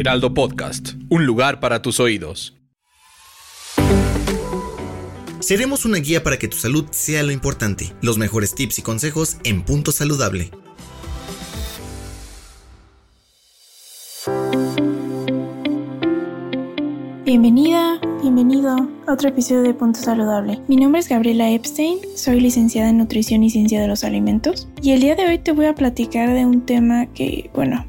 Heraldo Podcast, un lugar para tus oídos. Seremos una guía para que tu salud sea lo importante. Los mejores tips y consejos en Punto Saludable. Bienvenida, bienvenido a otro episodio de Punto Saludable. Mi nombre es Gabriela Epstein, soy licenciada en Nutrición y Ciencia de los Alimentos y el día de hoy te voy a platicar de un tema que, bueno,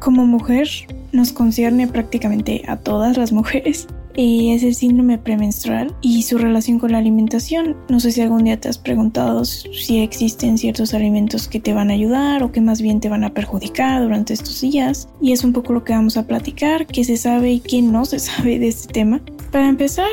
como mujer nos concierne prácticamente a todas las mujeres y es el síndrome premenstrual y su relación con la alimentación. No sé si algún día te has preguntado si existen ciertos alimentos que te van a ayudar o que más bien te van a perjudicar durante estos días. Y es un poco lo que vamos a platicar, qué se sabe y qué no se sabe de este tema. Para empezar,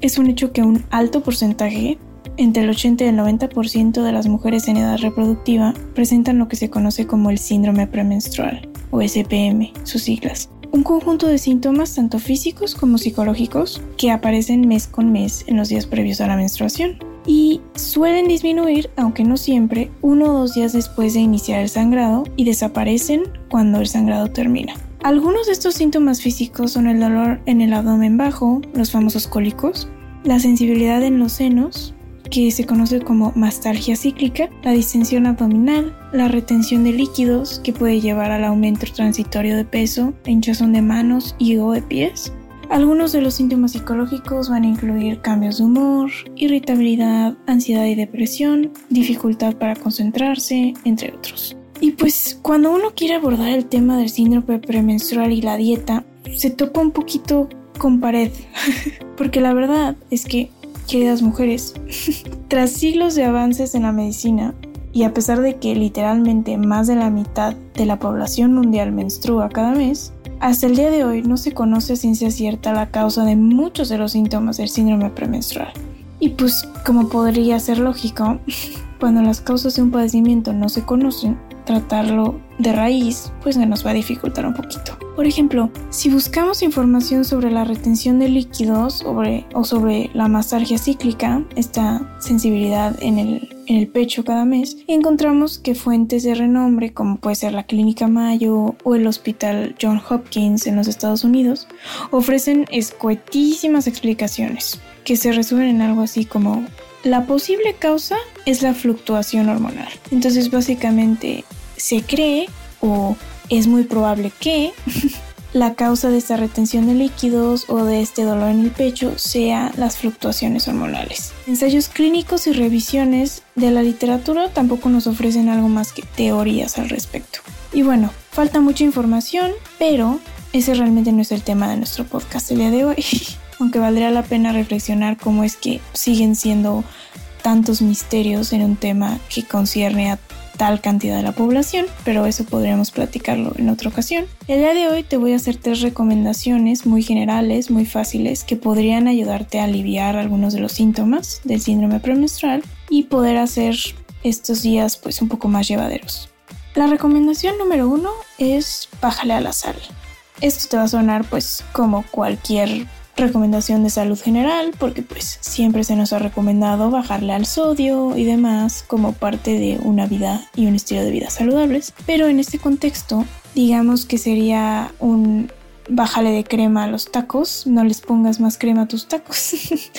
es un hecho que un alto porcentaje entre el 80 y el 90% de las mujeres en edad reproductiva presentan lo que se conoce como el síndrome premenstrual, o SPM, sus siglas un conjunto de síntomas tanto físicos como psicológicos que aparecen mes con mes en los días previos a la menstruación y suelen disminuir, aunque no siempre, uno o dos días después de iniciar el sangrado y desaparecen cuando el sangrado termina. Algunos de estos síntomas físicos son el dolor en el abdomen bajo, los famosos cólicos, la sensibilidad en los senos, que se conoce como mastalgia cíclica, la distensión abdominal, la retención de líquidos que puede llevar al aumento transitorio de peso, hinchazón de manos y o de pies. Algunos de los síntomas psicológicos van a incluir cambios de humor, irritabilidad, ansiedad y depresión, dificultad para concentrarse, entre otros. Y pues cuando uno quiere abordar el tema del síndrome premenstrual y la dieta, se topa un poquito con pared, porque la verdad es que queridas mujeres, tras siglos de avances en la medicina, y a pesar de que literalmente más de la mitad de la población mundial menstrua cada mes, hasta el día de hoy no se conoce a ciencia cierta la causa de muchos de los síntomas del síndrome premenstrual. Y pues, como podría ser lógico, cuando las causas de un padecimiento no se conocen, tratarlo de raíz, pues nos va a dificultar un poquito. Por ejemplo, si buscamos información sobre la retención de líquidos o sobre la masargia cíclica, esta sensibilidad en el, en el pecho cada mes, encontramos que fuentes de renombre como puede ser la Clínica Mayo o el Hospital John Hopkins en los Estados Unidos ofrecen escuetísimas explicaciones que se resumen en algo así como la posible causa es la fluctuación hormonal. Entonces básicamente se cree o es muy probable que la causa de esta retención de líquidos o de este dolor en el pecho sea las fluctuaciones hormonales. Ensayos clínicos y revisiones de la literatura tampoco nos ofrecen algo más que teorías al respecto. Y bueno, falta mucha información, pero ese realmente no es el tema de nuestro podcast el día de hoy. Aunque valdría la pena reflexionar cómo es que siguen siendo tantos misterios en un tema que concierne a tal cantidad de la población, pero eso podríamos platicarlo en otra ocasión. El día de hoy te voy a hacer tres recomendaciones muy generales, muy fáciles, que podrían ayudarte a aliviar algunos de los síntomas del síndrome premenstrual y poder hacer estos días pues un poco más llevaderos. La recomendación número uno es bájale a la sal. Esto te va a sonar pues como cualquier recomendación de salud general porque pues siempre se nos ha recomendado bajarle al sodio y demás como parte de una vida y un estilo de vida saludables. Pero en este contexto digamos que sería un bájale de crema a los tacos no les pongas más crema a tus tacos.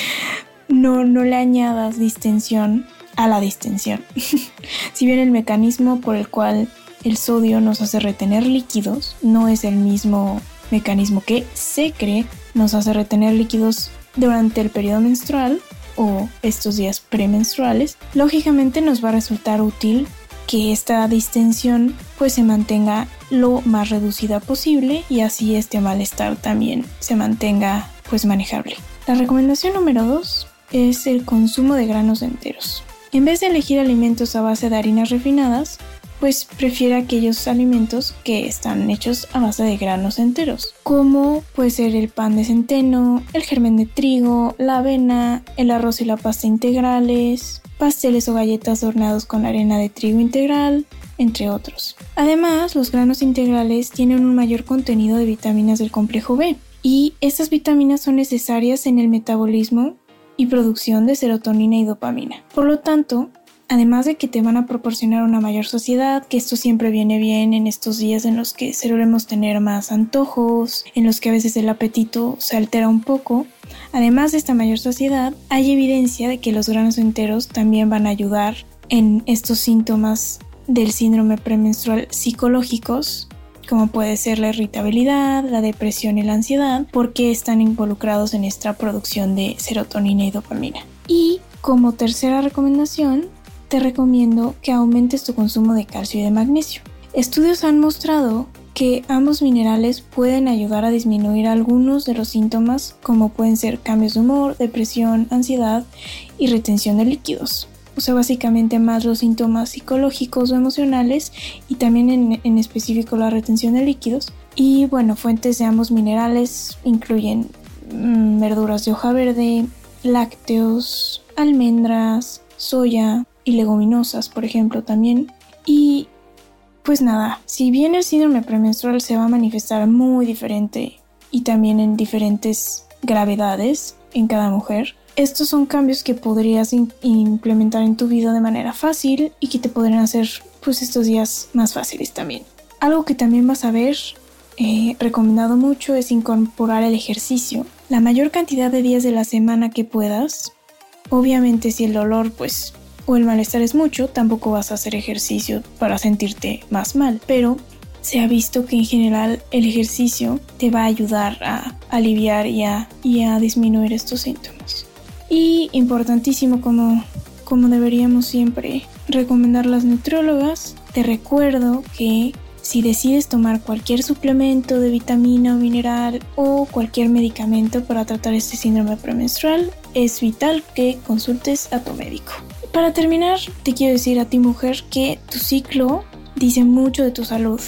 No no le añadas distensión a la distensión. Si bien el mecanismo por el cual el sodio nos hace retener líquidos no es el mismo mecanismo que se cree nos hace retener líquidos durante el periodo menstrual o estos días premenstruales, lógicamente nos va a resultar útil que esta distensión pues se mantenga lo más reducida posible y así este malestar también se mantenga pues manejable. La recomendación número 2 es el consumo de granos enteros. En vez de elegir alimentos a base de harinas refinadas, pues prefiere aquellos alimentos que están hechos a base de granos enteros, como puede ser el pan de centeno, el germen de trigo, la avena, el arroz y la pasta integrales, pasteles o galletas horneados con arena de trigo integral, entre otros. Además, los granos integrales tienen un mayor contenido de vitaminas del complejo B, y estas vitaminas son necesarias en el metabolismo y producción de serotonina y dopamina. Por lo tanto, además de que te van a proporcionar una mayor saciedad, que esto siempre viene bien en estos días en los que solemos tener más antojos, en los que a veces el apetito se altera un poco, además de esta mayor saciedad, hay evidencia de que los granos enteros también van a ayudar en estos síntomas del síndrome premenstrual psicológicos como puede ser la irritabilidad, la depresión y la ansiedad, porque están involucrados en esta producción de serotonina y dopamina. Y como tercera recomendación, te recomiendo que aumentes tu consumo de calcio y de magnesio. Estudios han mostrado que ambos minerales pueden ayudar a disminuir algunos de los síntomas como pueden ser cambios de humor, depresión, ansiedad y retención de líquidos o sea, básicamente más los síntomas psicológicos o emocionales y también en, específico la retención de líquidos. Y bueno, fuentes de ambos minerales incluyen mm, verduras de hoja verde, lácteos, almendras, soya leguminosas, por ejemplo, también. Y pues nada, si bien el síndrome premenstrual se va a manifestar muy diferente y también en diferentes gravedades en cada mujer, estos son cambios que podrías implementar en tu vida de manera fácil y que te podrían hacer pues estos días más fáciles también. Algo que también vas a ver eh, recomendado mucho es incorporar el ejercicio. La mayor cantidad de días de la semana que puedas. Obviamente si el dolor pues o el malestar es mucho, tampoco vas a hacer ejercicio para sentirte más mal, pero se ha visto que en general el ejercicio te va a ayudar a aliviar y a disminuir estos síntomas. Y importantísimo como, como deberíamos siempre recomendar las nutriólogas, te recuerdo que si decides tomar cualquier suplemento de vitamina o mineral o cualquier medicamento para tratar este síndrome premenstrual, es vital que consultes a tu médico. Para terminar, te quiero decir a ti mujer que tu ciclo dice mucho de tu salud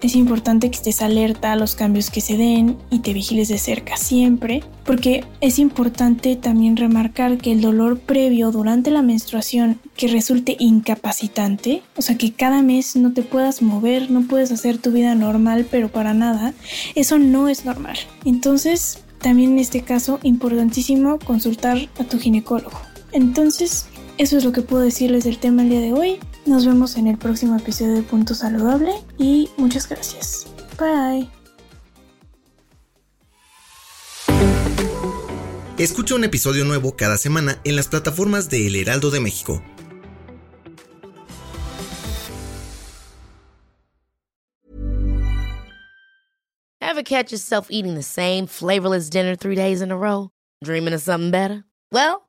es importante que estés alerta a los cambios que se den y te vigiles de cerca siempre, porque es importante también remarcar que el dolor previo durante la menstruación que resulte incapacitante, o sea que cada mes no te puedas mover, no puedes hacer tu vida normal, pero para nada, eso no es normal. Entonces, también en este caso, importantísimo consultar a tu ginecólogo. Entonces, eso es lo que puedo decirles del tema el día de hoy. Nos vemos en el próximo episodio de Punto Saludable y muchas gracias. Bye. Escucha un episodio nuevo cada semana en las plataformas de El Heraldo de México. Ever catch yourself eating the same flavorless dinner three days in a row? Dreaming of something better? Well,